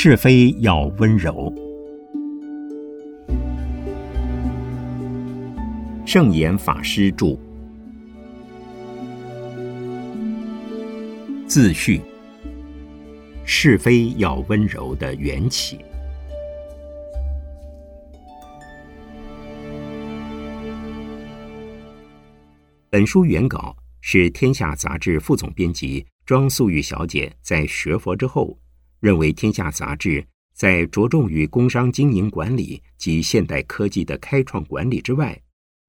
是非要温柔。圣严法师著。自序：是非要温柔的缘起。本书原稿是《天下》杂志副总编辑庄素玉小姐在学佛之后，认为《天下》杂志在着重于工商经营管理及现代科技的开创管理之外，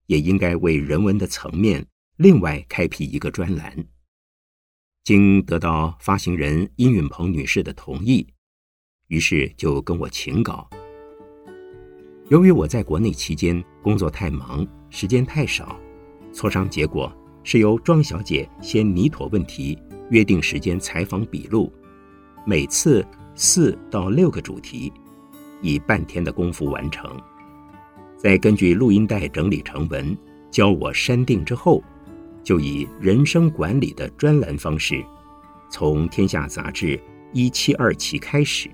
也应该为人文的层面另外开辟一个专栏。经得到发行人殷允鹏女士的同意，于是就跟我请稿。由于我在国内期间工作太忙，时间太少。磋商结果是由庄小姐先拟妥问题，约定时间采访笔录，每次四到六个主题，以半天的功夫完成。再根据录音带整理成文，教我删定之后，就以人生管理的专栏方式，从《天下》杂志一七二期开始。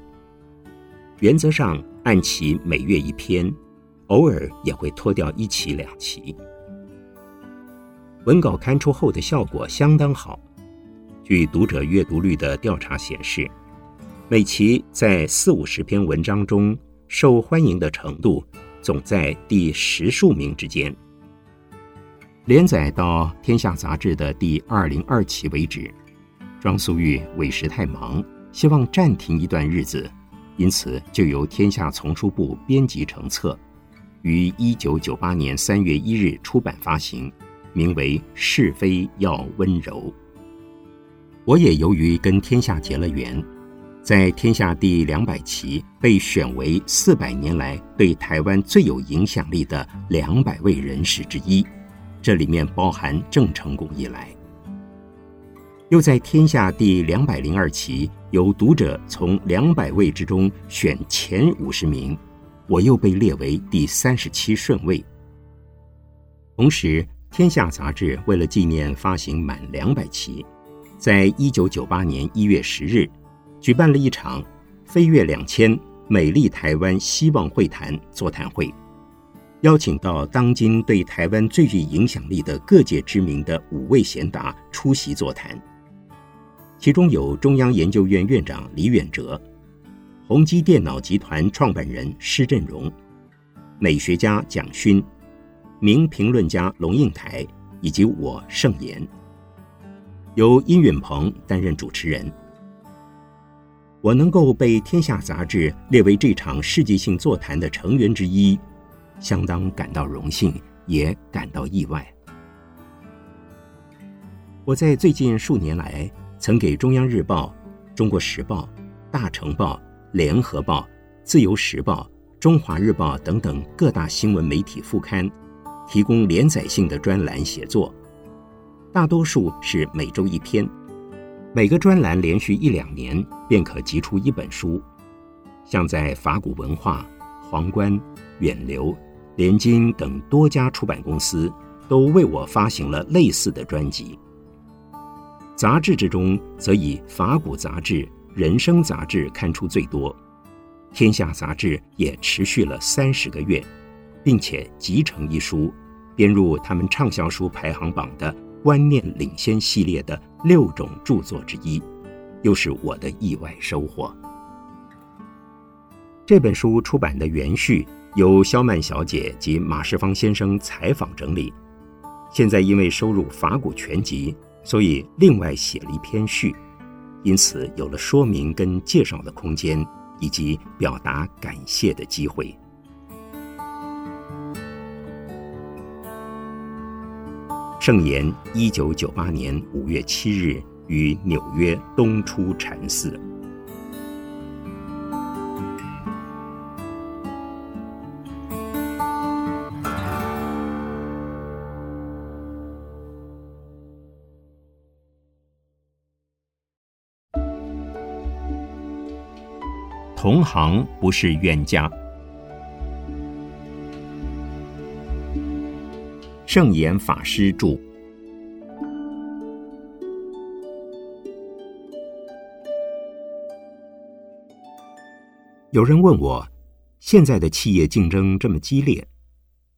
原则上按期每月一篇，偶尔也会拖掉一期两期。文稿刊出后的效果相当好，据读者阅读率的调查显示，每期在四五十篇文章中受欢迎的程度总在第十数名之间。连载到《天下》杂志的第二零二期为止，庄素玉委实太忙，希望暂停一段日子，因此就由《天下》丛书部编辑成册，于一九九八年三月一日出版发行。名为“是非要温柔”。我也由于跟天下结了缘，在天下第两百期被选为四百年来对台湾最有影响力的两百位人士之一，这里面包含郑成功一来。又在天下第两百零二期由读者从两百位之中选前五十名，我又被列为第三十七顺位。同时。天下杂志为了纪念发行满两百期，在一九九八年一月十日，举办了一场“飞跃两千，美丽台湾希望会谈”座谈会，邀请到当今对台湾最具影响力的各界知名的五位贤达出席座谈，其中有中央研究院院长李远哲、宏基电脑集团创办人施振荣、美学家蒋勋。名评论家龙应台以及我盛言，由殷允鹏担任主持人。我能够被《天下》杂志列为这场世纪性座谈的成员之一，相当感到荣幸，也感到意外。我在最近数年来，曾给《中央日报》《中国时报》《大成报》《联合报》《自由时报》《中华日报》等等各大新闻媒体副刊。提供连载性的专栏写作，大多数是每周一篇，每个专栏连续一两年便可集出一本书。像在法古文化、皇冠、远流、联经等多家出版公司，都为我发行了类似的专辑。杂志之中，则以法古杂志、人生杂志刊出最多，天下杂志也持续了三十个月。并且集成一书，编入他们畅销书排行榜的观念领先系列的六种著作之一，又是我的意外收获。这本书出版的原序由肖曼小姐及马世芳先生采访整理，现在因为收入《法古全集》，所以另外写了一篇序，因此有了说明跟介绍的空间，以及表达感谢的机会。圣严一九九八年五月七日于纽约东出禅寺。同行不是冤家。圣严法师著。有人问我，现在的企业竞争这么激烈，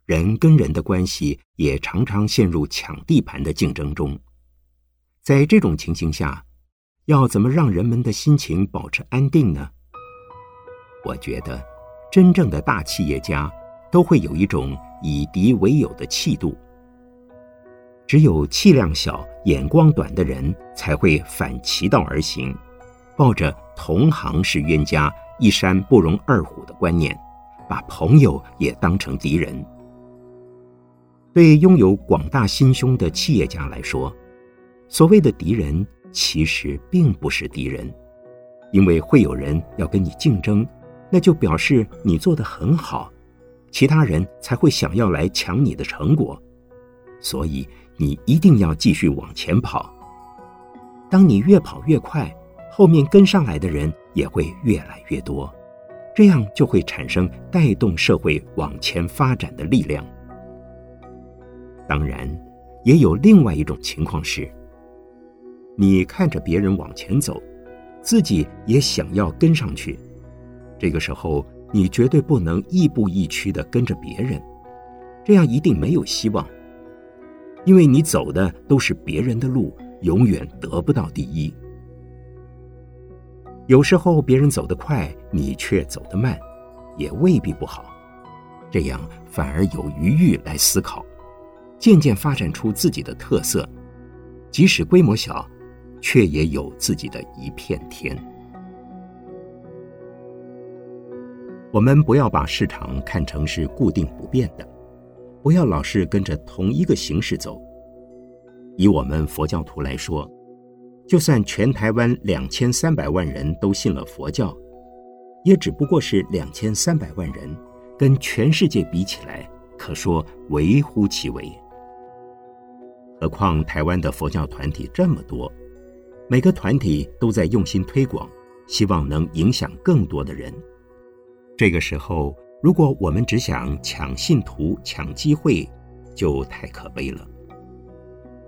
人跟人的关系也常常陷入抢地盘的竞争中。在这种情形下，要怎么让人们的心情保持安定呢？我觉得，真正的大企业家都会有一种以敌为友的气度。只有气量小、眼光短的人，才会反其道而行，抱着同行是冤家，一山不容二虎的观念，把朋友也当成敌人。对拥有广大心胸的企业家来说，所谓的敌人其实并不是敌人，因为会有人要跟你竞争，那就表示你做得很好，其他人才会想要来抢你的成果，所以。你一定要继续往前跑。当你越跑越快，后面跟上来的人也会越来越多，这样就会产生带动社会往前发展的力量。当然，也有另外一种情况是，你看着别人往前走，自己也想要跟上去，这个时候你绝对不能亦步亦趋的跟着别人，这样一定没有希望。因为你走的都是别人的路，永远得不到第一。有时候别人走得快，你却走得慢，也未必不好。这样反而有余裕来思考，渐渐发展出自己的特色。即使规模小，却也有自己的一片天。我们不要把市场看成是固定不变的。不要老是跟着同一个形式走。以我们佛教徒来说，就算全台湾两千三百万人都信了佛教，也只不过是两千三百万人，跟全世界比起来，可说微乎其微。何况台湾的佛教团体这么多，每个团体都在用心推广，希望能影响更多的人。这个时候。如果我们只想抢信徒、抢机会，就太可悲了。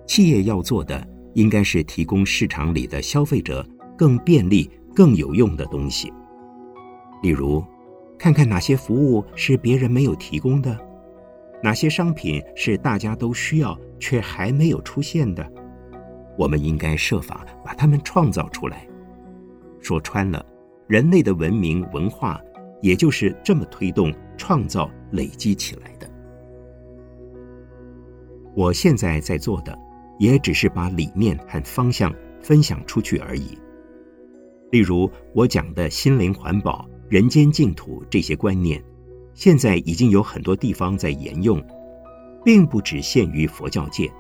企业要做的，应该是提供市场里的消费者更便利、更有用的东西。例如，看看哪些服务是别人没有提供的，哪些商品是大家都需要却还没有出现的，我们应该设法把它们创造出来。说穿了，人类的文明文化。也就是这么推动、创造、累积起来的。我现在在做的，也只是把理念和方向分享出去而已。例如，我讲的心灵环保、人间净土这些观念，现在已经有很多地方在沿用，并不只限于佛教界。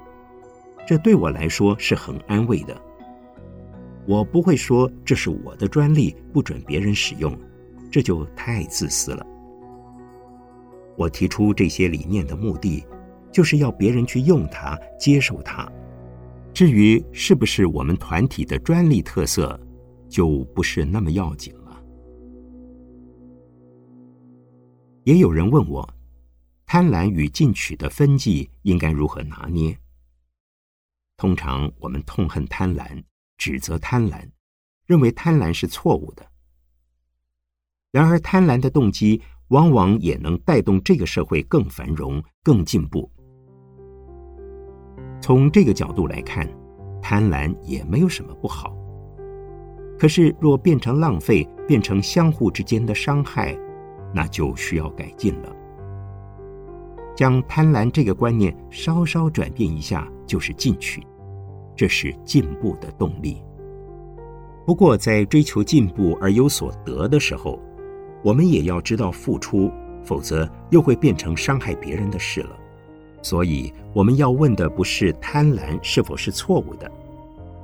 这对我来说是很安慰的。我不会说这是我的专利，不准别人使用。这就太自私了。我提出这些理念的目的，就是要别人去用它、接受它。至于是不是我们团体的专利特色，就不是那么要紧了。也有人问我，贪婪与进取的分际应该如何拿捏？通常我们痛恨贪婪，指责贪婪，认为贪婪是错误的。然而，贪婪的动机往往也能带动这个社会更繁荣、更进步。从这个角度来看，贪婪也没有什么不好。可是，若变成浪费，变成相互之间的伤害，那就需要改进了。将贪婪这个观念稍稍转变一下，就是进取，这是进步的动力。不过，在追求进步而有所得的时候，我们也要知道付出，否则又会变成伤害别人的事了。所以，我们要问的不是贪婪是否是错误的，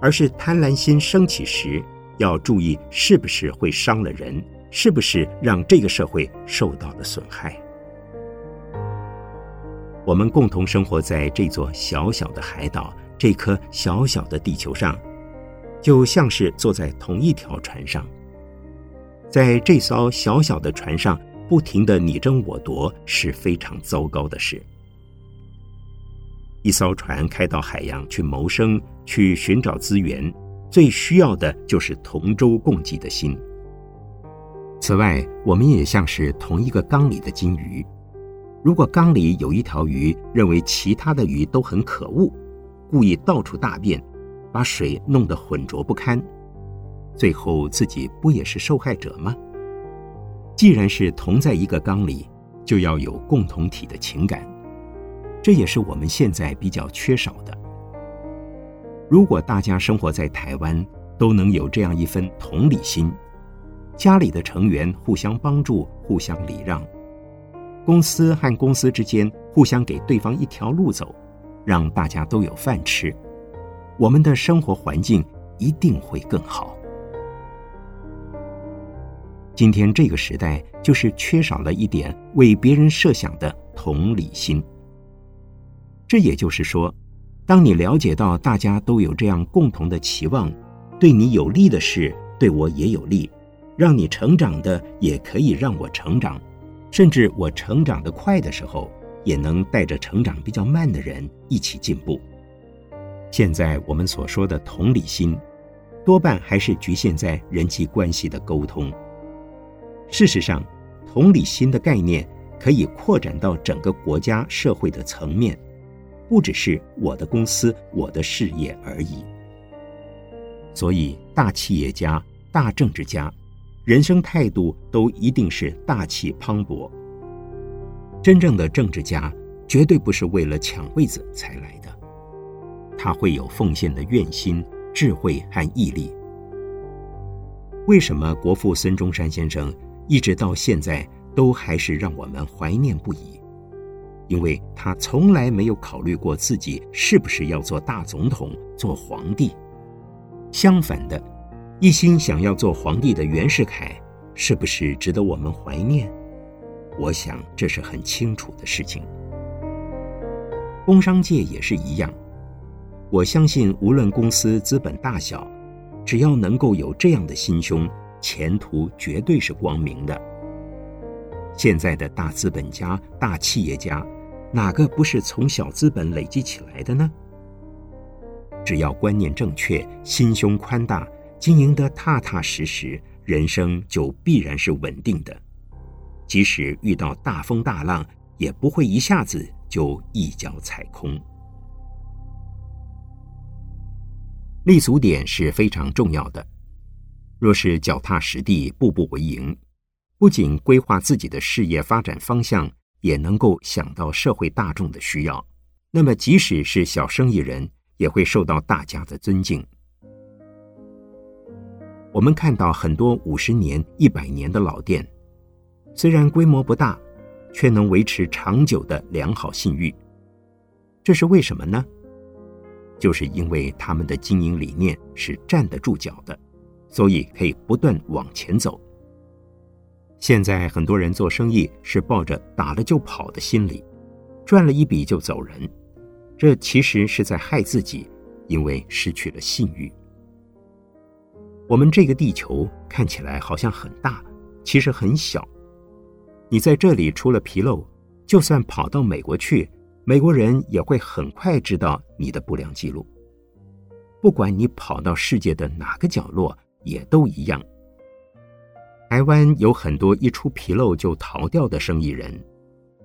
而是贪婪心升起时，要注意是不是会伤了人，是不是让这个社会受到了损害。我们共同生活在这座小小的海岛，这颗小小的地球上，就像是坐在同一条船上。在这艘小小的船上，不停的你争我夺是非常糟糕的事。一艘船开到海洋去谋生、去寻找资源，最需要的就是同舟共济的心。此外，我们也像是同一个缸里的金鱼。如果缸里有一条鱼认为其他的鱼都很可恶，故意到处大便，把水弄得浑浊不堪，最后自己不也是受害者吗？既然是同在一个缸里，就要有共同体的情感，这也是我们现在比较缺少的。如果大家生活在台湾，都能有这样一份同理心。家里的成员互相帮助、互相礼让，公司和公司之间互相给对方一条路走，让大家都有饭吃，我们的生活环境一定会更好。今天这个时代就是缺少了一点为别人设想的同理心。这也就是说，当你了解到大家都有这样共同的期望，对你有利的事，对我也有利。让你成长的，也可以让我成长，甚至我成长的快的时候，也能带着成长比较慢的人一起进步。现在我们所说的同理心，多半还是局限在人际关系的沟通。事实上，同理心的概念可以扩展到整个国家社会的层面，不只是我的公司、我的事业而已。所以，大企业家、大政治家。人生态度都一定是大气磅礴。真正的政治家绝对不是为了抢位子才来的，他会有奉献的愿心、智慧和毅力。为什么国父孙中山先生一直到现在都还是让我们怀念不已？因为他从来没有考虑过自己是不是要做大总统、做皇帝。相反的。一心想要做皇帝的袁世凯，是不是值得我们怀念？我想这是很清楚的事情。工商界也是一样，我相信无论公司资本大小，只要能够有这样的心胸，前途绝对是光明的。现在的大资本家、大企业家，哪个不是从小资本累积起来的呢？只要观念正确，心胸宽大。经营得踏踏实实，人生就必然是稳定的。即使遇到大风大浪，也不会一下子就一脚踩空。立足点是非常重要的。若是脚踏实地，步步为营，不仅规划自己的事业发展方向，也能够想到社会大众的需要，那么即使是小生意人，也会受到大家的尊敬。我们看到很多五十年、一百年的老店，虽然规模不大，却能维持长久的良好信誉。这是为什么呢？就是因为他们的经营理念是站得住脚的，所以可以不断往前走。现在很多人做生意是抱着打了就跑的心理，赚了一笔就走人，这其实是在害自己，因为失去了信誉。我们这个地球看起来好像很大，其实很小。你在这里出了纰漏，就算跑到美国去，美国人也会很快知道你的不良记录。不管你跑到世界的哪个角落，也都一样。台湾有很多一出纰漏就逃掉的生意人，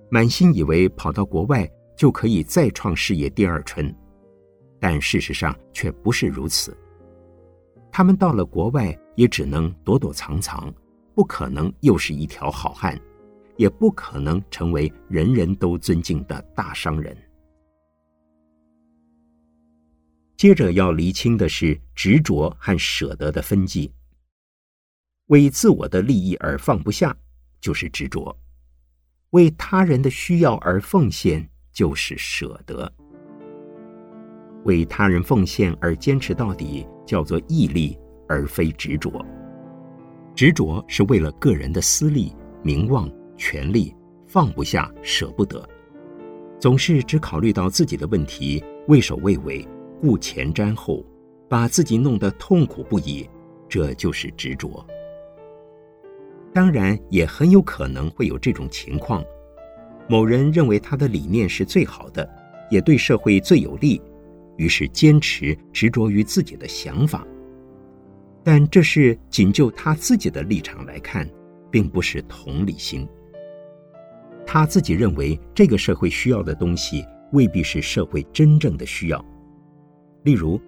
满心以为跑到国外就可以再创事业第二春，但事实上却不是如此。他们到了国外，也只能躲躲藏藏，不可能又是一条好汉，也不可能成为人人都尊敬的大商人。接着要厘清的是执着和舍得的分际。为自我的利益而放不下，就是执着；为他人的需要而奉献，就是舍得。为他人奉献而坚持到底，叫做毅力，而非执着。执着是为了个人的私利、名望、权利，放不下、舍不得，总是只考虑到自己的问题，畏首畏尾，顾前瞻后，把自己弄得痛苦不已，这就是执着。当然，也很有可能会有这种情况：某人认为他的理念是最好的，也对社会最有利。于是坚持执着于自己的想法，但这是仅就他自己的立场来看，并不是同理心。他自己认为这个社会需要的东西，未必是社会真正的需要。例如，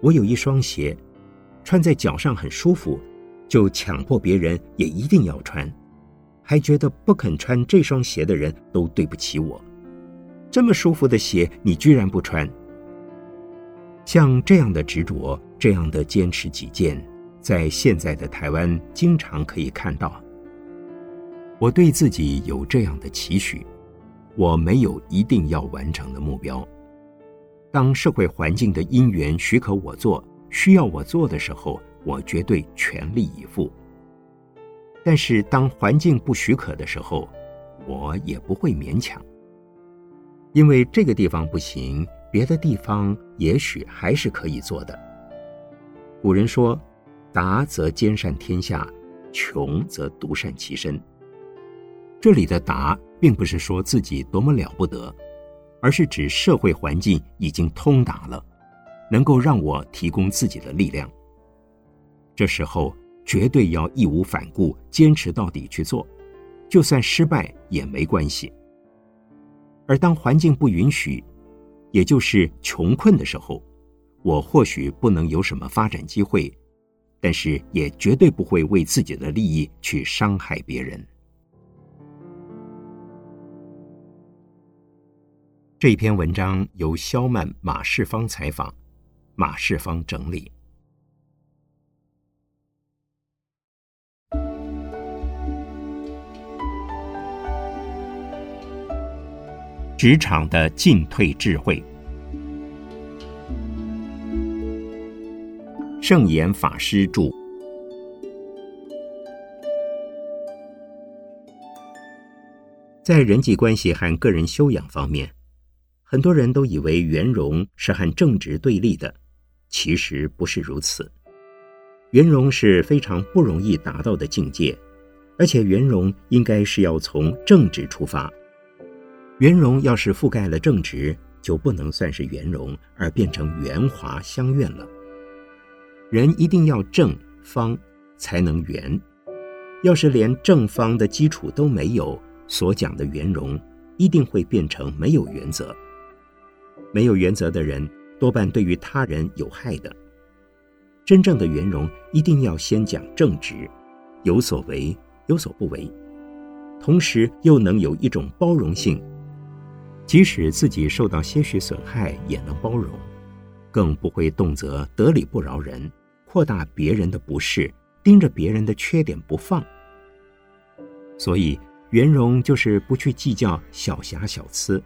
我有一双鞋，穿在脚上很舒服，就强迫别人也一定要穿，还觉得不肯穿这双鞋的人都对不起我。这么舒服的鞋，你居然不穿？像这样的执着，这样的坚持己见，在现在的台湾经常可以看到。我对自己有这样的期许，我没有一定要完成的目标。当社会环境的因缘许可我做、需要我做的时候，我绝对全力以赴。但是当环境不许可的时候，我也不会勉强。因为这个地方不行，别的地方也许还是可以做的。古人说：“达则兼善天下，穷则独善其身。”这里的“达”并不是说自己多么了不得，而是指社会环境已经通达了，能够让我提供自己的力量。这时候绝对要义无反顾、坚持到底去做，就算失败也没关系。而当环境不允许，也就是穷困的时候，我或许不能有什么发展机会，但是也绝对不会为自己的利益去伤害别人。这篇文章由肖曼、马世芳采访，马世芳整理。职场的进退智慧，圣严法师著。在人际关系和个人修养方面，很多人都以为圆融是和正直对立的，其实不是如此。圆融是非常不容易达到的境界，而且圆融应该是要从正直出发。圆融要是覆盖了正直，就不能算是圆融，而变成圆滑相愿了。人一定要正方才能圆，要是连正方的基础都没有，所讲的圆融一定会变成没有原则。没有原则的人，多半对于他人有害的。真正的圆融，一定要先讲正直，有所为有所不为，同时又能有一种包容性。即使自己受到些许损害，也能包容，更不会动辄得理不饶人，扩大别人的不是，盯着别人的缺点不放。所以，圆融就是不去计较小瑕小疵。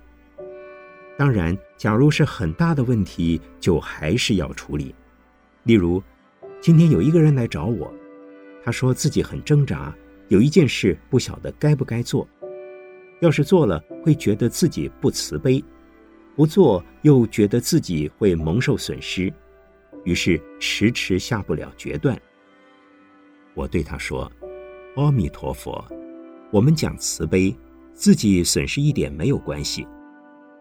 当然，假如是很大的问题，就还是要处理。例如，今天有一个人来找我，他说自己很挣扎，有一件事不晓得该不该做。要是做了，会觉得自己不慈悲；不做，又觉得自己会蒙受损失，于是迟迟下不了决断。我对他说：“阿弥陀佛，我们讲慈悲，自己损失一点没有关系，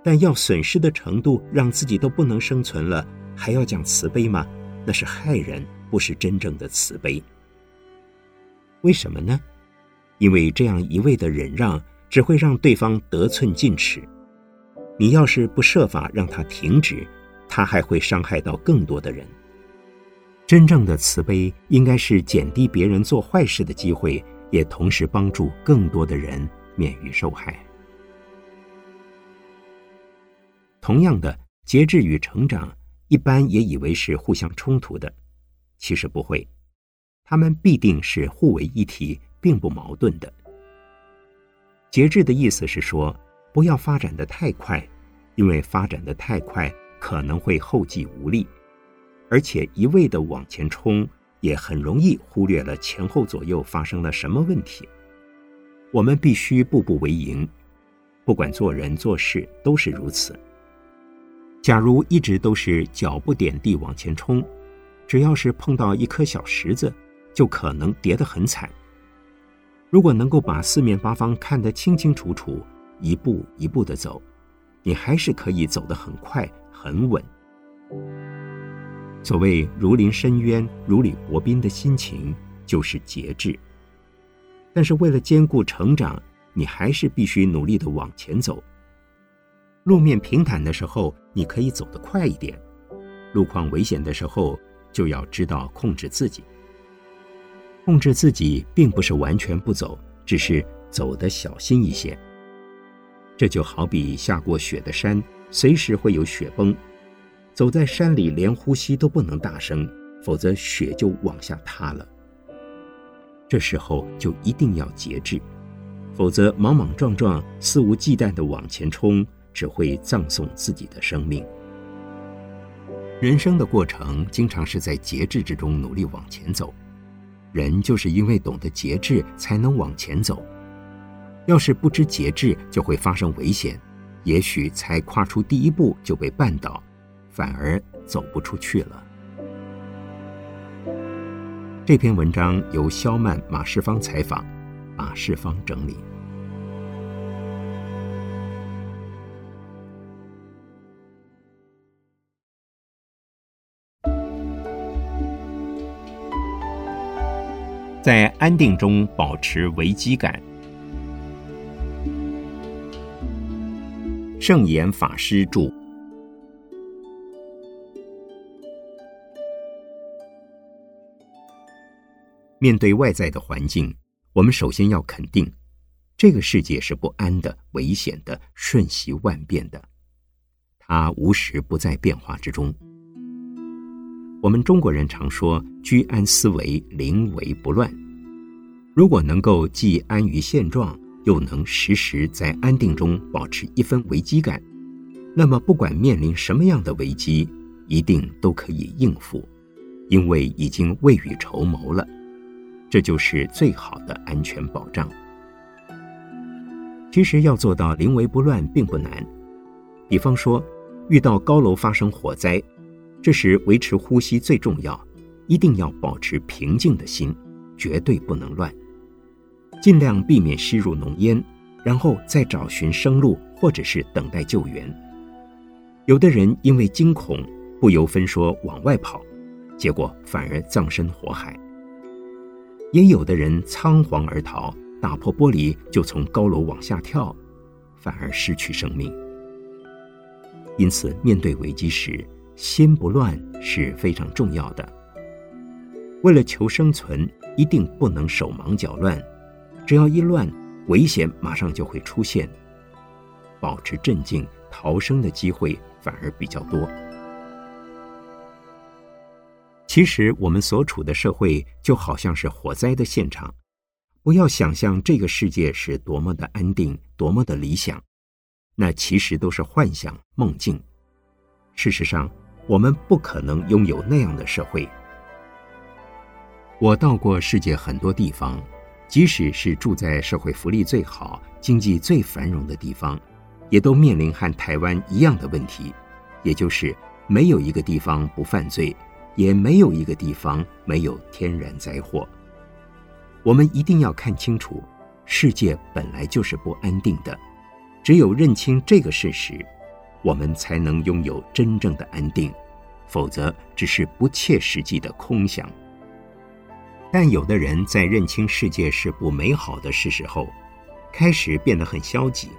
但要损失的程度让自己都不能生存了，还要讲慈悲吗？那是害人，不是真正的慈悲。为什么呢？因为这样一味的忍让。”只会让对方得寸进尺。你要是不设法让他停止，他还会伤害到更多的人。真正的慈悲应该是减低别人做坏事的机会，也同时帮助更多的人免于受害。同样的，节制与成长一般也以为是互相冲突的，其实不会，他们必定是互为一体，并不矛盾的。节制的意思是说，不要发展的太快，因为发展的太快可能会后继无力，而且一味的往前冲，也很容易忽略了前后左右发生了什么问题。我们必须步步为营，不管做人做事都是如此。假如一直都是脚不点地往前冲，只要是碰到一颗小石子，就可能跌得很惨。如果能够把四面八方看得清清楚楚，一步一步的走，你还是可以走得很快很稳。所谓如临深渊、如履薄冰的心情，就是节制。但是为了兼顾成长，你还是必须努力的往前走。路面平坦的时候，你可以走得快一点；路况危险的时候，就要知道控制自己。控制自己，并不是完全不走，只是走得小心一些。这就好比下过雪的山，随时会有雪崩。走在山里，连呼吸都不能大声，否则雪就往下塌了。这时候就一定要节制，否则莽莽撞撞、肆无忌惮地往前冲。只会葬送自己的生命。人生的过程经常是在节制之中努力往前走，人就是因为懂得节制才能往前走。要是不知节制，就会发生危险，也许才跨出第一步就被绊倒，反而走不出去了。这篇文章由肖曼、马世芳采访，马世芳整理。在安定中保持危机感。圣严法师著。面对外在的环境，我们首先要肯定，这个世界是不安的、危险的、瞬息万变的，它无时不在变化之中。我们中国人常说“居安思危，临危不乱”。如果能够既安于现状，又能时时在安定中保持一分危机感，那么不管面临什么样的危机，一定都可以应付，因为已经未雨绸缪了。这就是最好的安全保障。其实要做到临危不乱并不难。比方说，遇到高楼发生火灾。这时，维持呼吸最重要，一定要保持平静的心，绝对不能乱。尽量避免吸入浓烟，然后再找寻生路，或者是等待救援。有的人因为惊恐，不由分说往外跑，结果反而葬身火海；也有的人仓皇而逃，打破玻璃就从高楼往下跳，反而失去生命。因此，面对危机时，心不乱是非常重要的。为了求生存，一定不能手忙脚乱。只要一乱，危险马上就会出现。保持镇静，逃生的机会反而比较多。其实，我们所处的社会就好像是火灾的现场。不要想象这个世界是多么的安定，多么的理想，那其实都是幻想、梦境。事实上，我们不可能拥有那样的社会。我到过世界很多地方，即使是住在社会福利最好、经济最繁荣的地方，也都面临和台湾一样的问题，也就是没有一个地方不犯罪，也没有一个地方没有天然灾祸。我们一定要看清楚，世界本来就是不安定的，只有认清这个事实。我们才能拥有真正的安定，否则只是不切实际的空想。但有的人在认清世界是不美好的事实后，开始变得很消极。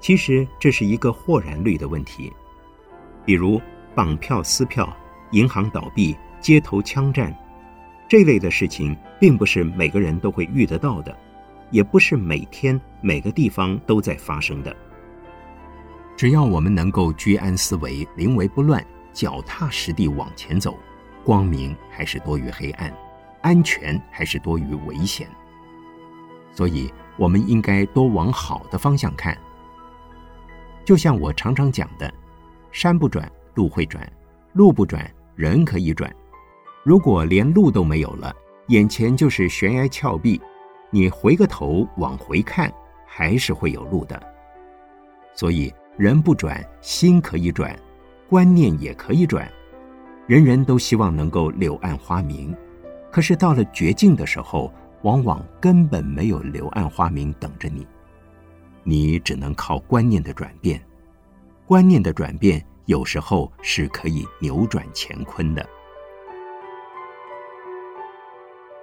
其实这是一个豁然率的问题。比如绑票撕票、银行倒闭、街头枪战这类的事情，并不是每个人都会遇得到的，也不是每天每个地方都在发生的。只要我们能够居安思危、临危不乱、脚踏实地往前走，光明还是多于黑暗，安全还是多于危险。所以，我们应该多往好的方向看。就像我常常讲的：“山不转路会转，路不转人可以转。如果连路都没有了，眼前就是悬崖峭壁，你回个头往回看，还是会有路的。”所以。人不转，心可以转，观念也可以转。人人都希望能够柳暗花明，可是到了绝境的时候，往往根本没有柳暗花明等着你。你只能靠观念的转变，观念的转变有时候是可以扭转乾坤的。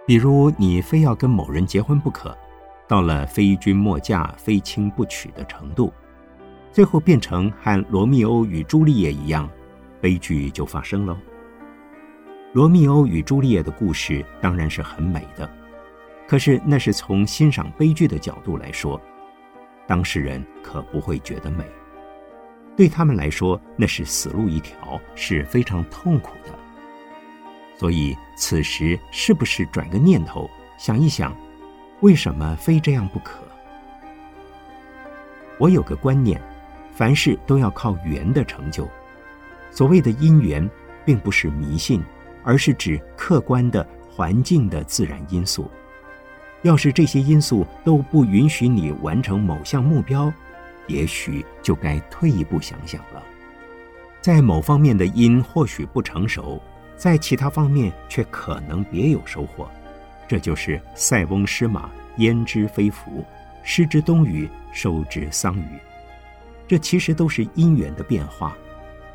比如你非要跟某人结婚不可，到了非君莫嫁、非亲不娶的程度，最后变成和罗密欧与朱丽叶一样，悲剧就发生了。罗密欧与朱丽叶的故事当然是很美的，可是那是从欣赏悲剧的角度来说，当事人可不会觉得美。对他们来说，那是死路一条，是非常痛苦的。所以，此时是不是转个念头，想一想，为什么非这样不可？我有个观念，凡事都要靠缘的成就。所谓的因缘，并不是迷信，而是指客观的环境的自然因素。要是这些因素都不允许你完成某项目标，也许就该退一步想想了。在某方面的因或许不成熟。在其他方面却可能别有收获，这就是塞翁失马焉知非福，失之东隅收之桑榆。这其实都是因缘的变化，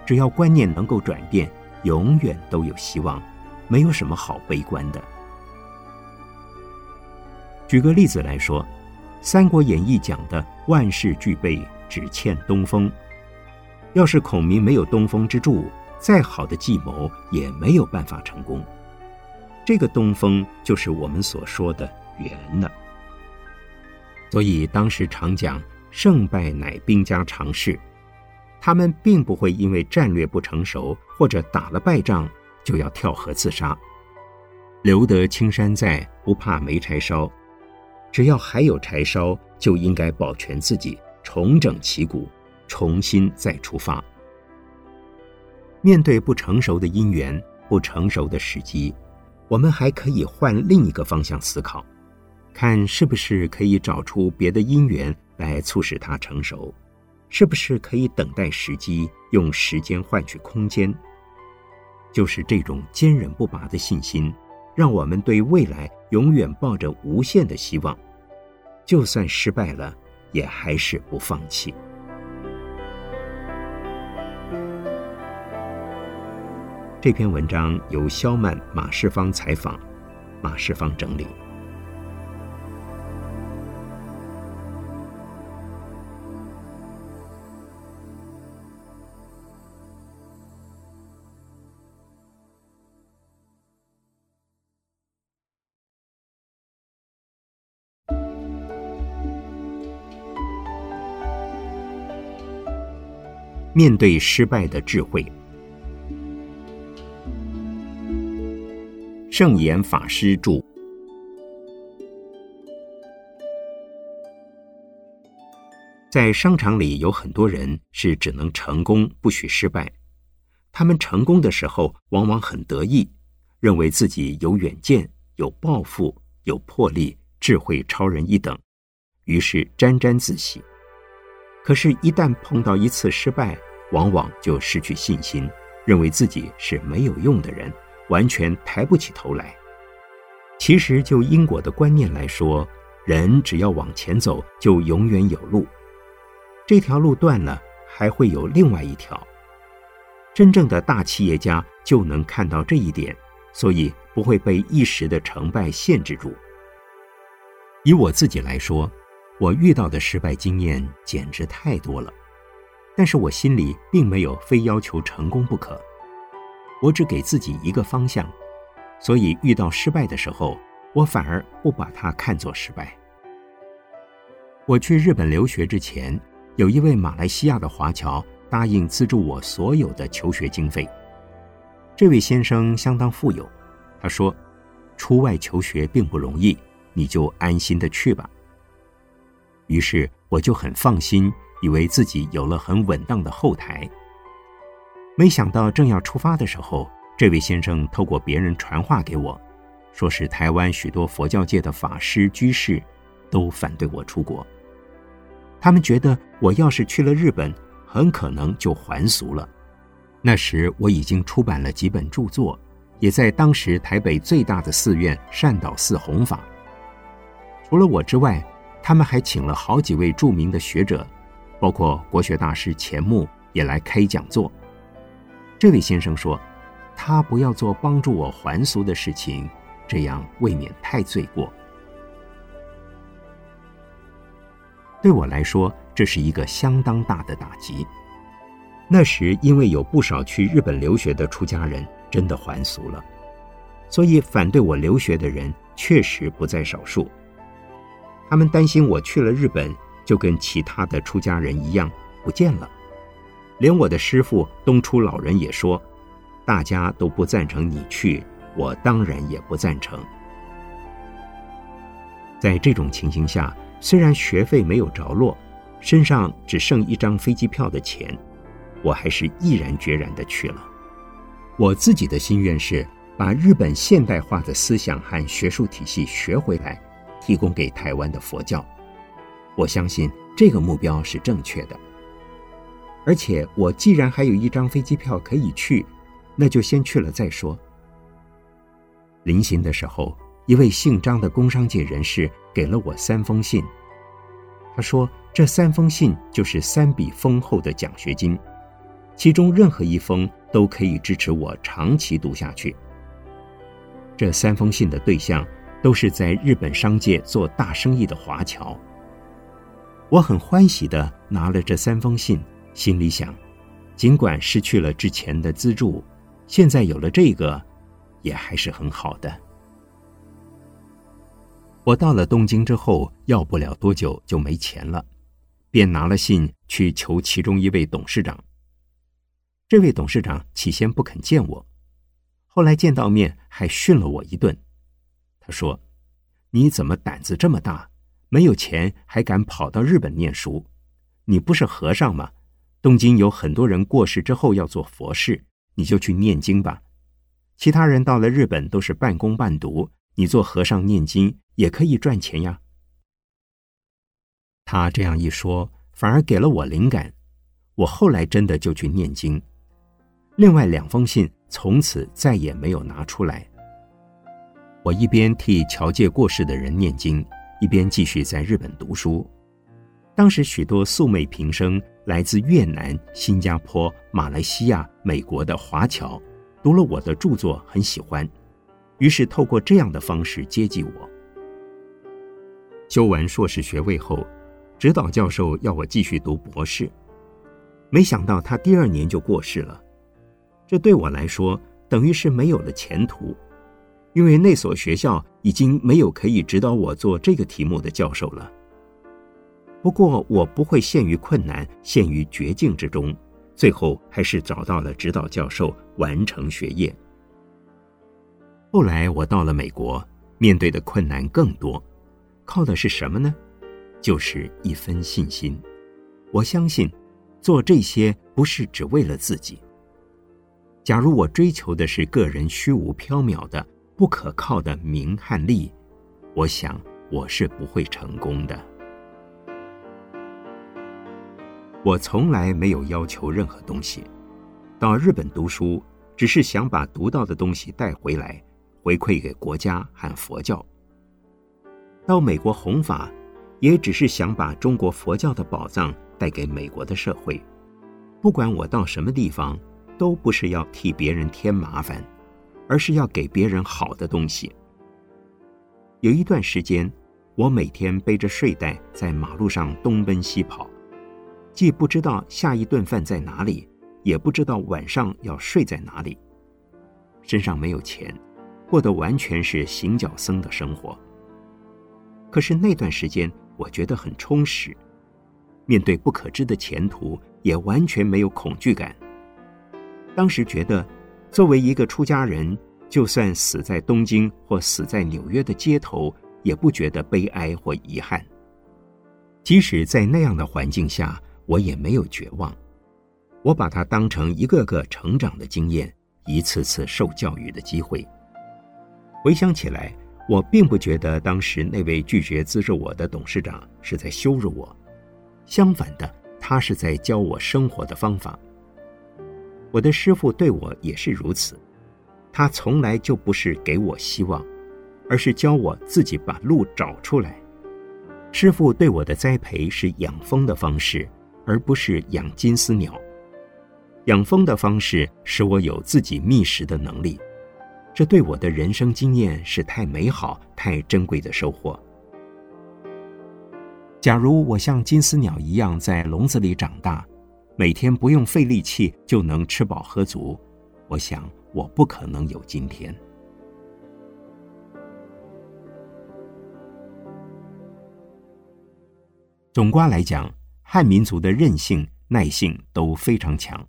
只要观念能够转变，永远都有希望，没有什么好悲观的。举个例子来说，《三国演义》讲的万事俱备，只欠东风。要是孔明没有东风之助，再好的计谋也没有办法成功。这个东风就是我们所说的缘了。所以当时常讲胜败乃兵家常事，他们并不会因为战略不成熟或者打了败仗就要跳河自杀。留得青山在，不怕没柴烧。只要还有柴烧，就应该保全自己，重整旗鼓，重新再出发。面对不成熟的因缘、不成熟的时机，我们还可以换另一个方向思考，看是不是可以找出别的因缘来促使它成熟，是不是可以等待时机，用时间换取空间。就是这种坚韧不拔的信心，让我们对未来永远抱着无限的希望，就算失败了，也还是不放弃。这篇文章由肖曼、马世芳采访，马世芳整理。面对失败的智慧。圣严法师著。在商场里有很多人是只能成功不许失败，他们成功的时候往往很得意，认为自己有远见、有抱负、有魄力、智慧超人一等，于是沾沾自喜。可是，一旦碰到一次失败，往往就失去信心，认为自己是没有用的人。完全抬不起头来。其实，就因果的观念来说，人只要往前走，就永远有路。这条路断了，还会有另外一条。真正的大企业家就能看到这一点，所以不会被一时的成败限制住。以我自己来说，我遇到的失败经验简直太多了，但是我心里并没有非要求成功不可。我只给自己一个方向，所以遇到失败的时候，我反而不把它看作失败。我去日本留学之前，有一位马来西亚的华侨答应资助我所有的求学经费。这位先生相当富有，他说：“出外求学并不容易，你就安心的去吧。”于是我就很放心，以为自己有了很稳当的后台。没想到正要出发的时候，这位先生透过别人传话给我，说是台湾许多佛教界的法师居士都反对我出国。他们觉得我要是去了日本，很可能就还俗了。那时我已经出版了几本著作，也在当时台北最大的寺院善导寺弘法。除了我之外，他们还请了好几位著名的学者，包括国学大师钱穆也来开讲座。这位先生说：“他不要做帮助我还俗的事情，这样未免太罪过。对我来说，这是一个相当大的打击。那时，因为有不少去日本留学的出家人真的还俗了，所以反对我留学的人确实不在少数。他们担心我去了日本，就跟其他的出家人一样不见了。连我的师傅东初老人也说：“大家都不赞成你去，我当然也不赞成。”在这种情形下，虽然学费没有着落，身上只剩一张飞机票的钱。我还是毅然决然的去了。我自己的心愿是把日本现代化的思想和学术体系学回来，提供给台湾的佛教。我相信这个目标是正确的。而且我既然还有一张飞机票可以去，那就先去了再说。临行的时候，一位姓张的工商界人士给了我三封信。他说，这三封信就是三笔丰厚的奖学金。其中任何一封都可以支持我长期读下去。这三封信的对象都是在日本商界做大生意的华侨。我很欢喜的拿了这三封信，心里想，尽管失去了之前的资助，现在有了这个，也还是很好的。我到了东京之后，要不了多久就没钱了，便拿了信去求其中一位董事长。这位董事长起先不肯见我，后来见到面还训了我一顿。他说：“你怎么胆子这么大？没有钱还敢跑到日本念书？你不是和尚吗？东京有很多人过世之后要做佛事，你就去念经吧。其他人到了日本都是半工半读，你做和尚念经也可以赚钱呀。”他这样一说，反而给了我灵感。我后来真的就去念经。另外两封信从此再也没有拿出来。我一边替侨界过世的人念经，一边继续在日本读书。当时许多素昧平生、来自越南、新加坡、马来西亚、美国的华侨，读了我的著作很喜欢，于是透过这样的方式接济我。修完硕士学位后，指导教授要我继续读博士，没想到他第二年就过世了。这对我来说等于是没有了前途，因为那所学校已经没有可以指导我做这个题目的教授了。不过我不会陷于困难、陷于绝境之中，最后还是找到了指导教授，完成学业。后来我到了美国，面对的困难更多，靠的是什么呢？就是一分信心。我相信，做这些不是只为了自己。假如我追求的是个人虚无缥缈的、不可靠的名和利，我想我是不会成功的。我从来没有要求任何东西。到日本读书，只是想把读到的东西带回来，回馈给国家和佛教。到美国弘法，也只是想把中国佛教的宝藏带给美国的社会。不管我到什么地方。都不是要替别人添麻烦，而是要给别人好的东西。有一段时间，我每天背着睡袋在马路上东奔西跑，既不知道下一顿饭在哪里，也不知道晚上要睡在哪里。身上没有钱，过得完全是行脚僧的生活。可是那段时间，我觉得很充实，面对不可知的前途，也完全没有恐惧感。当时觉得，作为一个出家人，就算死在东京或死在纽约的街头，也不觉得悲哀或遗憾。即使在那样的环境下，我也没有绝望。我把它当成一个个成长的经验，一次次受教育的机会。回想起来，我并不觉得当时那位拒绝资助我的董事长是在羞辱我，相反的，他是在教我生活的方法。我的师傅对我也是如此，他从来就不是给我希望，而是教我自己把路找出来。师傅对我的栽培是养蜂的方式，而不是养金丝鸟。养蜂的方式使我有自己觅食的能力，这对我的人生经验是太美好、太珍贵的收获。假如我像金丝鸟一样在笼子里长大，每天不用费力气就能吃饱喝足，我想我不可能有今天。总观来讲，汉民族的韧性、耐性都非常强，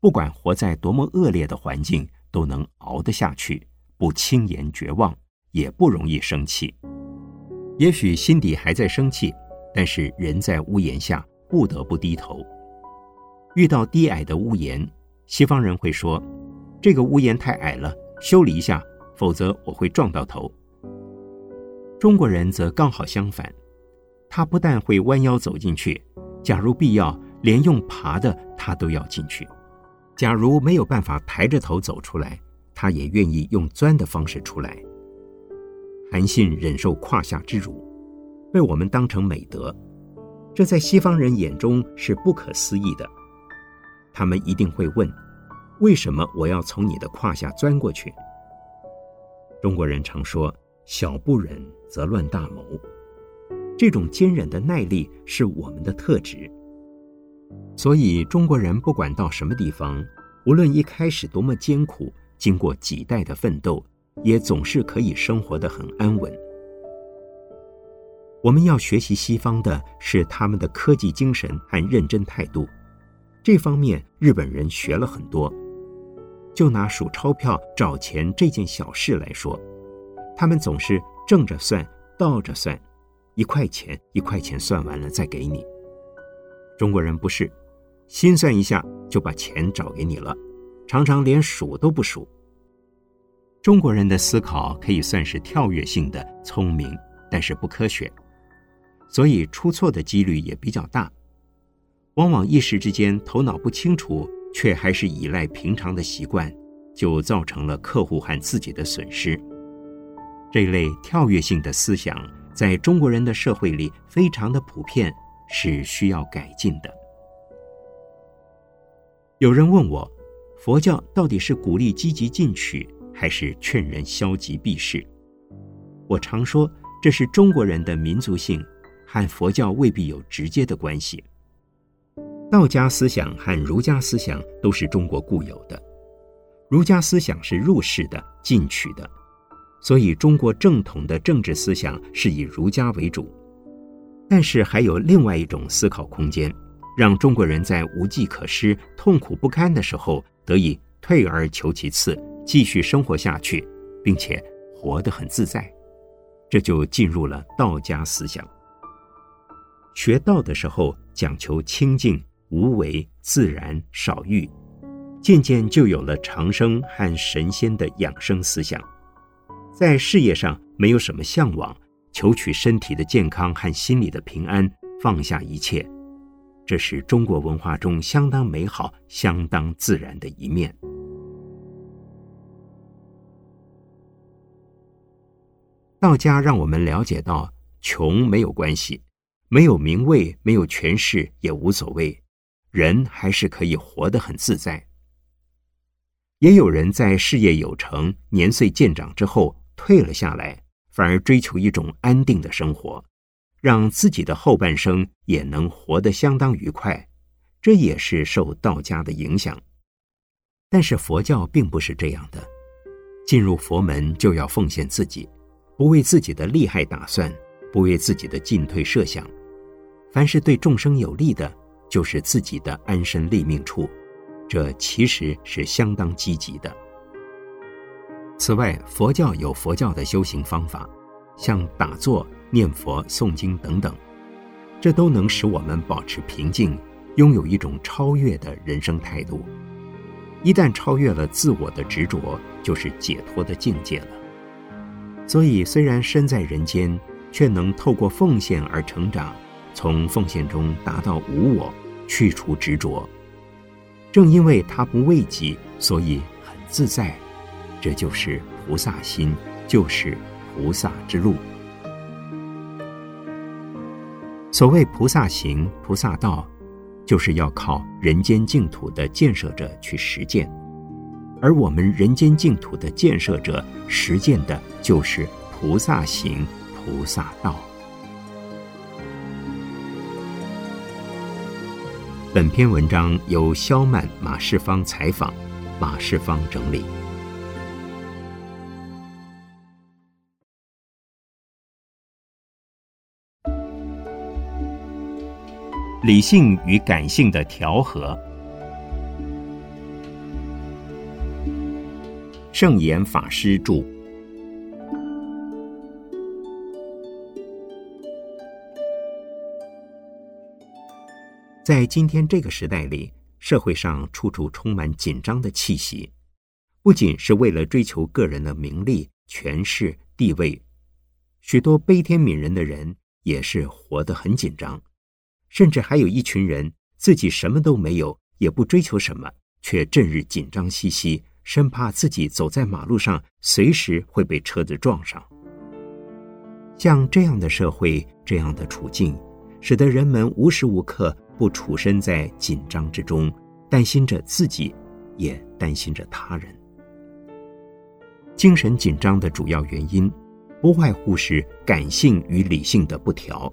不管活在多么恶劣的环境，都能熬得下去，不轻言绝望，也不容易生气。也许心底还在生气，但是人在屋檐下，不得不低头。遇到低矮的屋檐，西方人会说：“这个屋檐太矮了，修理一下，否则我会撞到头。”中国人则刚好相反。他不但会弯腰走进去，假如必要，连用爬的他都要进去；假如没有办法抬着头走出来，他也愿意用钻的方式出来。韩信忍受胯下之辱，被我们当成美德，这在西方人眼中是不可思议的。他们一定会问：为什么我要从你的胯下钻过去？中国人常说：“小不忍则乱大谋。”这种坚忍的耐力是我们的特质，所以中国人不管到什么地方，无论一开始多么艰苦，经过几代的奋斗，也总是可以生活的很安稳。我们要学习西方的是他们的科技精神和认真态度，这方面日本人学了很多。就拿数钞票找钱这件小事来说，他们总是正着算，倒着算。一块钱一块钱算完了再给你。中国人不是，心算一下就把钱找给你了，常常连数都不数。中国人的思考可以算是跳跃性的聪明，但是不科学，所以出错的几率也比较大。往往一时之间头脑不清楚，却还是依赖平常的习惯，就造成了客户和自己的损失。这类跳跃性的思想。在中国人的社会里，非常的普遍，是需要改进的。有人问我，佛教到底是鼓励积极进取，还是劝人消极避世？我常说，这是中国人的民族性，和佛教未必有直接的关系。道家思想和儒家思想都是中国固有的，儒家思想是入世的、进取的。所以，中国正统的政治思想是以儒家为主，但是还有另外一种思考空间，让中国人在无计可施、痛苦不堪的时候得以退而求其次，继续生活下去，并且活得很自在。这就进入了道家思想。学道的时候讲求清净、无为、自然、少欲，渐渐就有了长生和神仙的养生思想。在事业上没有什么向往，求取身体的健康和心理的平安，放下一切，这是中国文化中相当美好、相当自然的一面。道家让我们了解到，穷没有关系，没有名位、没有权势也无所谓，人还是可以活得很自在。也有人在事业有成、年岁渐长之后。退了下来，反而追求一种安定的生活，让自己的后半生也能活得相当愉快，这也是受道家的影响。但是佛教并不是这样的，进入佛门就要奉献自己，不为自己的利害打算，不为自己的进退设想，凡是对众生有利的，就是自己的安身立命处，这其实是相当积极的。此外，佛教有佛教的修行方法，像打坐、念佛、诵经等等，这都能使我们保持平静，拥有一种超越的人生态度。一旦超越了自我的执着，就是解脱的境界了。所以，虽然身在人间，却能透过奉献而成长，从奉献中达到无我，去除执着。正因为他不为己，所以很自在。这就是菩萨心，就是菩萨之路。所谓菩萨行、菩萨道，就是要靠人间净土的建设者去实践。而我们人间净土的建设者，实践的就是菩萨行、菩萨道。本篇文章由肖曼、马世芳采访，马世芳整理。理性与感性的调和。圣严法师著。在今天这个时代里，社会上处处充满紧张的气息，不仅是为了追求个人的名利、权势、地位，许多悲天悯人的人也是活得很紧张，甚至还有一群人自己什么都没有，也不追求什么，却整日紧张兮兮。生怕自己走在马路上，随时会被车子撞上。像这样的社会，这样的处境，使得人们无时无刻不处身在紧张之中，担心着自己，也担心着他人。精神紧张的主要原因，不外乎是感性与理性的不调。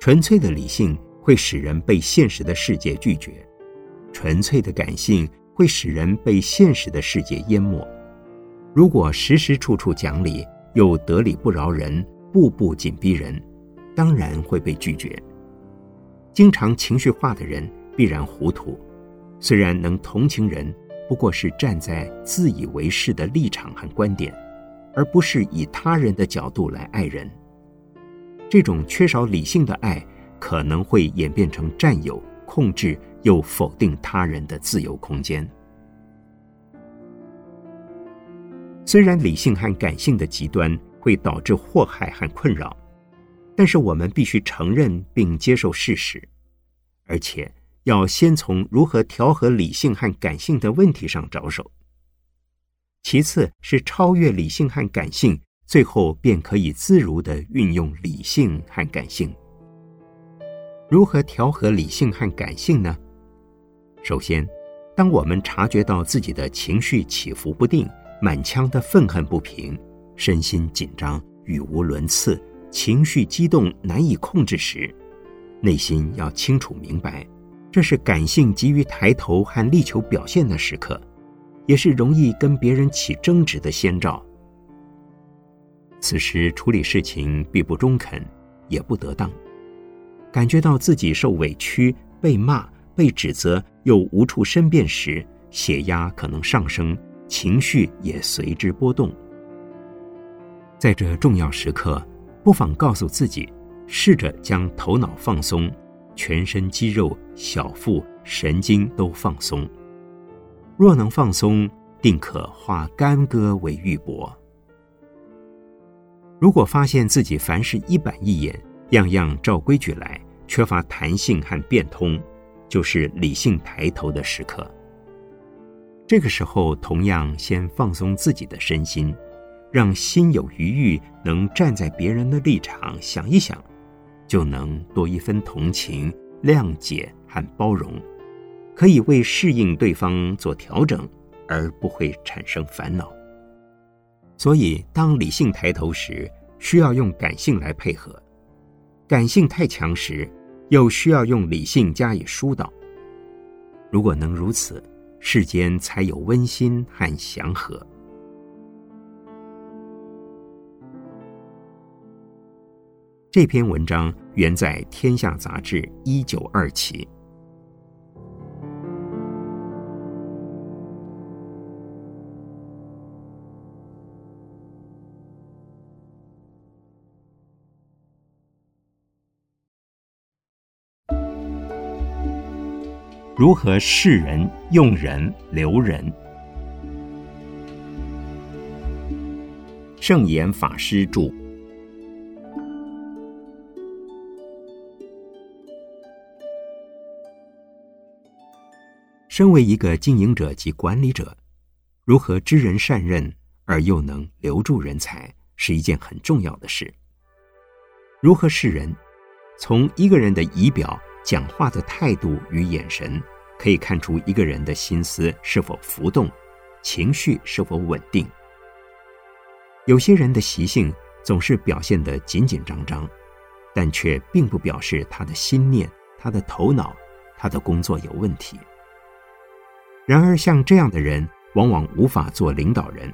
纯粹的理性会使人被现实的世界拒绝，纯粹的感性。会使人被现实的世界淹没。如果时时处处讲理，又得理不饶人，步步紧逼人，当然会被拒绝。经常情绪化的人必然糊涂，虽然能同情人，不过是站在自以为是的立场和观点，而不是以他人的角度来爱人。这种缺少理性的爱，可能会演变成占有、控制。又否定他人的自由空间。虽然理性和感性的极端会导致祸害和困扰，但是我们必须承认并接受事实，而且要先从如何调和理性和感性的问题上着手。其次是超越理性和感性，最后便可以自如的运用理性和感性。如何调和理性和感性呢？首先，当我们察觉到自己的情绪起伏不定、满腔的愤恨不平、身心紧张、语无伦次、情绪激动难以控制时，内心要清楚明白，这是感性急于抬头和力求表现的时刻，也是容易跟别人起争执的先兆。此时处理事情必不中肯，也不得当，感觉到自己受委屈、被骂。被指责又无处申辩时，血压可能上升，情绪也随之波动。在这重要时刻，不妨告诉自己，试着将头脑放松，全身肌肉、小腹、神经都放松。若能放松，定可化干戈为玉帛。如果发现自己凡事一板一眼，样样照规矩来，缺乏弹性和变通。就是理性抬头的时刻。这个时候，同样先放松自己的身心，让心有余裕，能站在别人的立场想一想，就能多一分同情、谅解和包容，可以为适应对方做调整，而不会产生烦恼。所以，当理性抬头时，需要用感性来配合；感性太强时，又需要用理性加以疏导。如果能如此，世间才有温馨和祥和。这篇文章原在《天下》杂志一九二期。如何示人、用人、留人？圣严法师著。身为一个经营者及管理者，如何知人善任而又能留住人才，是一件很重要的事。如何视人？从一个人的仪表。讲话的态度与眼神，可以看出一个人的心思是否浮动，情绪是否稳定。有些人的习性总是表现得紧紧张张，但却并不表示他的心念、他的头脑、他的工作有问题。然而，像这样的人往往无法做领导人，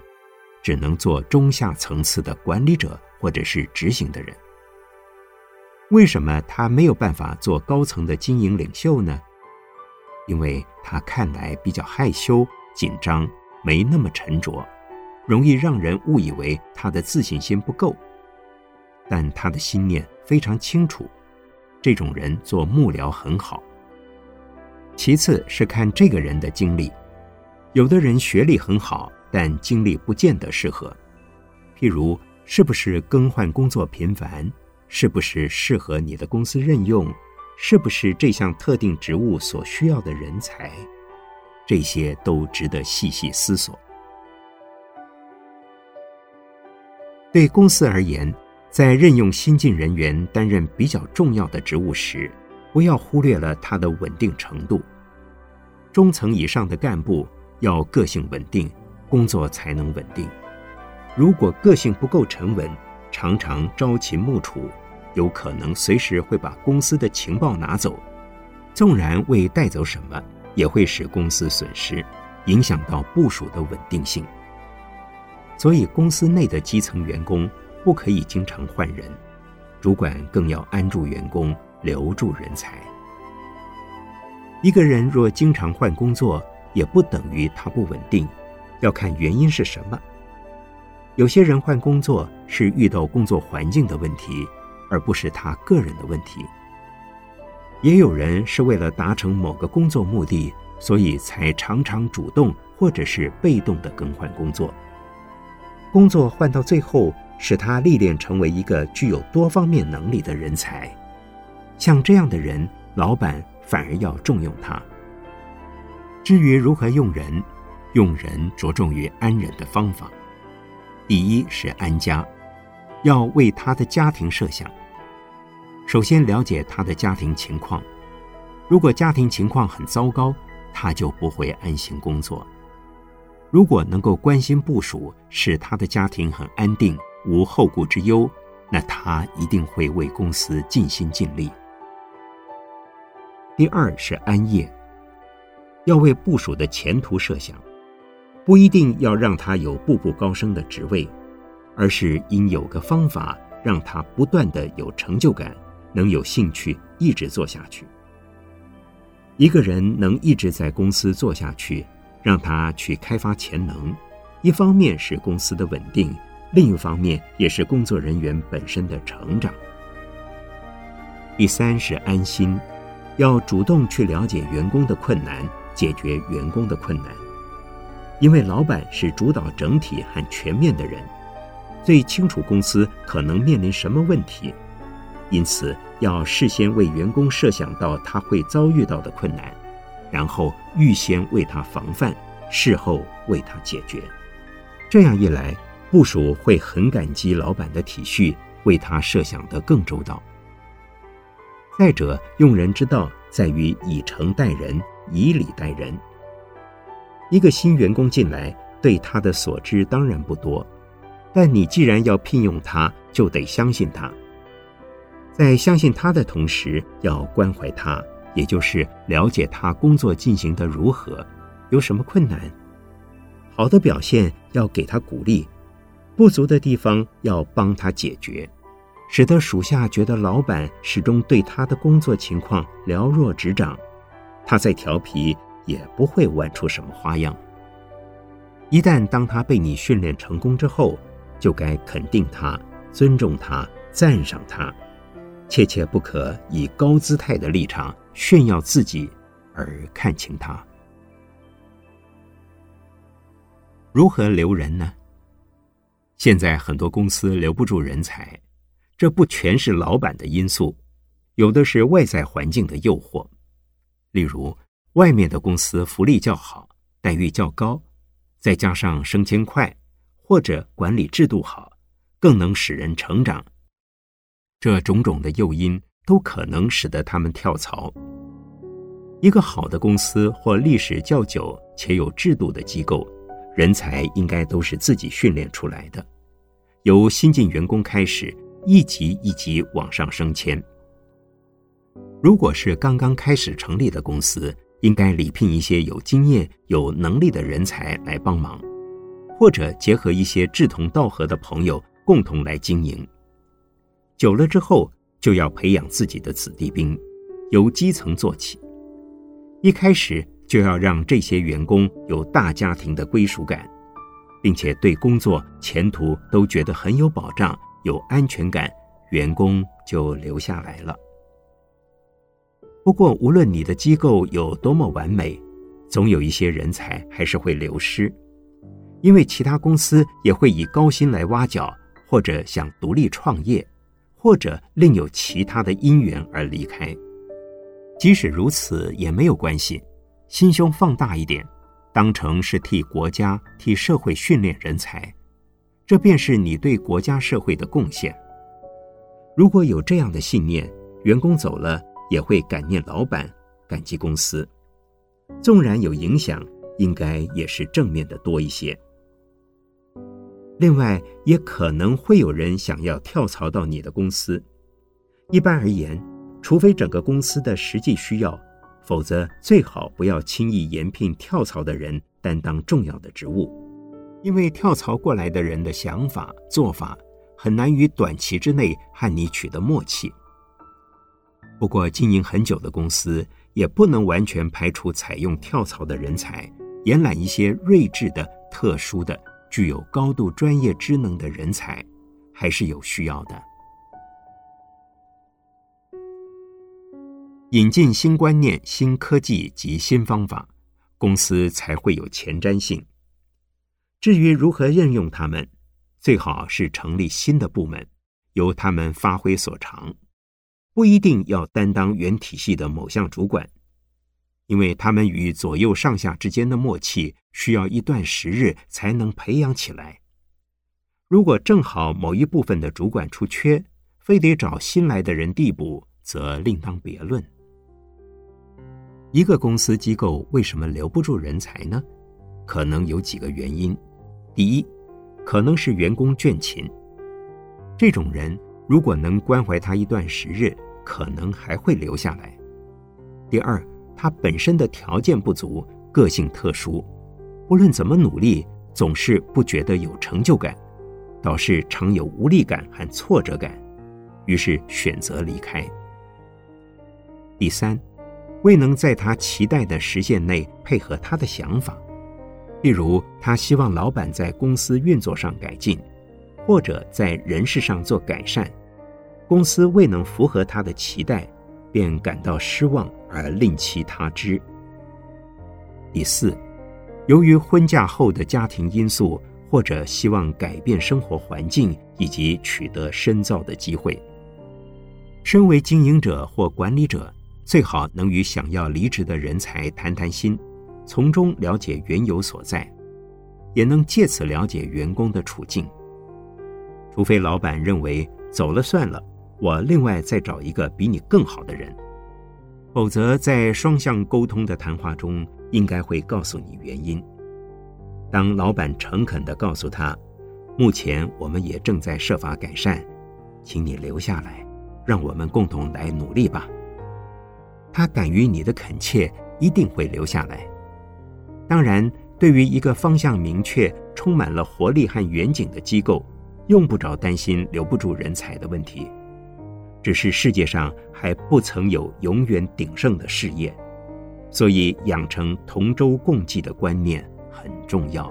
只能做中下层次的管理者或者是执行的人。为什么他没有办法做高层的经营领袖呢？因为他看来比较害羞、紧张，没那么沉着，容易让人误以为他的自信心不够。但他的心念非常清楚，这种人做幕僚很好。其次是看这个人的经历，有的人学历很好，但经历不见得适合。譬如，是不是更换工作频繁？是不是适合你的公司任用？是不是这项特定职务所需要的人才？这些都值得细细思索。对公司而言，在任用新进人员担任比较重要的职务时，不要忽略了他的稳定程度。中层以上的干部要个性稳定，工作才能稳定。如果个性不够沉稳，常常朝秦暮楚。有可能随时会把公司的情报拿走，纵然未带走什么，也会使公司损失，影响到部署的稳定性。所以，公司内的基层员工不可以经常换人，主管更要安住员工，留住人才。一个人若经常换工作，也不等于他不稳定，要看原因是什么。有些人换工作是遇到工作环境的问题。而不是他个人的问题。也有人是为了达成某个工作目的，所以才常常主动或者是被动的更换工作。工作换到最后，使他历练成为一个具有多方面能力的人才。像这样的人，老板反而要重用他。至于如何用人，用人着重于安人的方法。第一是安家，要为他的家庭设想。首先了解他的家庭情况，如果家庭情况很糟糕，他就不会安心工作；如果能够关心部署，使他的家庭很安定，无后顾之忧，那他一定会为公司尽心尽力。第二是安业，要为部署的前途设想，不一定要让他有步步高升的职位，而是应有个方法让他不断的有成就感。能有兴趣一直做下去。一个人能一直在公司做下去，让他去开发潜能，一方面是公司的稳定，另一方面也是工作人员本身的成长。第三是安心，要主动去了解员工的困难，解决员工的困难，因为老板是主导整体和全面的人，最清楚公司可能面临什么问题。因此，要事先为员工设想到他会遭遇到的困难，然后预先为他防范，事后为他解决。这样一来，部属会很感激老板的体恤，为他设想得更周到。再者，用人之道在于以诚待人，以礼待人。一个新员工进来，对他的所知当然不多，但你既然要聘用他，就得相信他。在相信他的同时，要关怀他，也就是了解他工作进行的如何，有什么困难，好的表现要给他鼓励，不足的地方要帮他解决，使得属下觉得老板始终对他的工作情况了若指掌，他再调皮也不会玩出什么花样。一旦当他被你训练成功之后，就该肯定他、尊重他、赞赏他。切切不可以高姿态的立场炫耀自己，而看轻他。如何留人呢？现在很多公司留不住人才，这不全是老板的因素，有的是外在环境的诱惑。例如，外面的公司福利较好，待遇较高，再加上升迁快，或者管理制度好，更能使人成长。这种种的诱因都可能使得他们跳槽。一个好的公司或历史较久且有制度的机构，人才应该都是自己训练出来的，由新进员工开始，一级一级往上升迁。如果是刚刚开始成立的公司，应该礼聘一些有经验、有能力的人才来帮忙，或者结合一些志同道合的朋友共同来经营。久了之后，就要培养自己的子弟兵，由基层做起。一开始就要让这些员工有大家庭的归属感，并且对工作前途都觉得很有保障、有安全感，员工就留下来了。不过，无论你的机构有多么完美，总有一些人才还是会流失，因为其他公司也会以高薪来挖角，或者想独立创业，或者另有其他的因缘而离开。即使如此，也没有关系，心胸放大一点，当成是替国家、替社会训练人才，这便是你对国家社会的贡献。如果有这样的信念，员工走了。也会感念老板，感激公司。纵然有影响，应该也是正面的多一些。另外，也可能会有人想要跳槽到你的公司。一般而言，除非整个公司的实际需要，否则最好不要轻易延聘跳槽的人担当重要的职务，因为跳槽过来的人的想法做法很难于短期之内和你取得默契。不过，经营很久的公司也不能完全排除采用跳槽的人才，延揽一些睿智的、特殊的、具有高度专业知能的人才，还是有需要的。引进新观念、新科技及新方法，公司才会有前瞻性。至于如何任用他们，最好是成立新的部门，由他们发挥所长。不一定要担当原体系的某项主管，因为他们与左右上下之间的默契需要一段时日才能培养起来。如果正好某一部分的主管出缺，非得找新来的人递补，则另当别论。一个公司机构为什么留不住人才呢？可能有几个原因。第一，可能是员工倦勤，这种人。如果能关怀他一段时日，可能还会留下来。第二，他本身的条件不足，个性特殊，不论怎么努力，总是不觉得有成就感，导致常有无力感和挫折感，于是选择离开。第三，未能在他期待的时限内配合他的想法，例如他希望老板在公司运作上改进，或者在人事上做改善。公司未能符合他的期待，便感到失望而另其他之。第四，由于婚嫁后的家庭因素，或者希望改变生活环境以及取得深造的机会，身为经营者或管理者，最好能与想要离职的人才谈谈心，从中了解缘由所在，也能借此了解员工的处境。除非老板认为走了算了。我另外再找一个比你更好的人，否则在双向沟通的谈话中，应该会告诉你原因。当老板诚恳地告诉他，目前我们也正在设法改善，请你留下来，让我们共同来努力吧。他敢于你的恳切，一定会留下来。当然，对于一个方向明确、充满了活力和远景的机构，用不着担心留不住人才的问题。只是世界上还不曾有永远鼎盛的事业，所以养成同舟共济的观念很重要。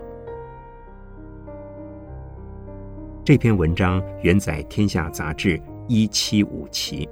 这篇文章原载《天下》杂志一七五期。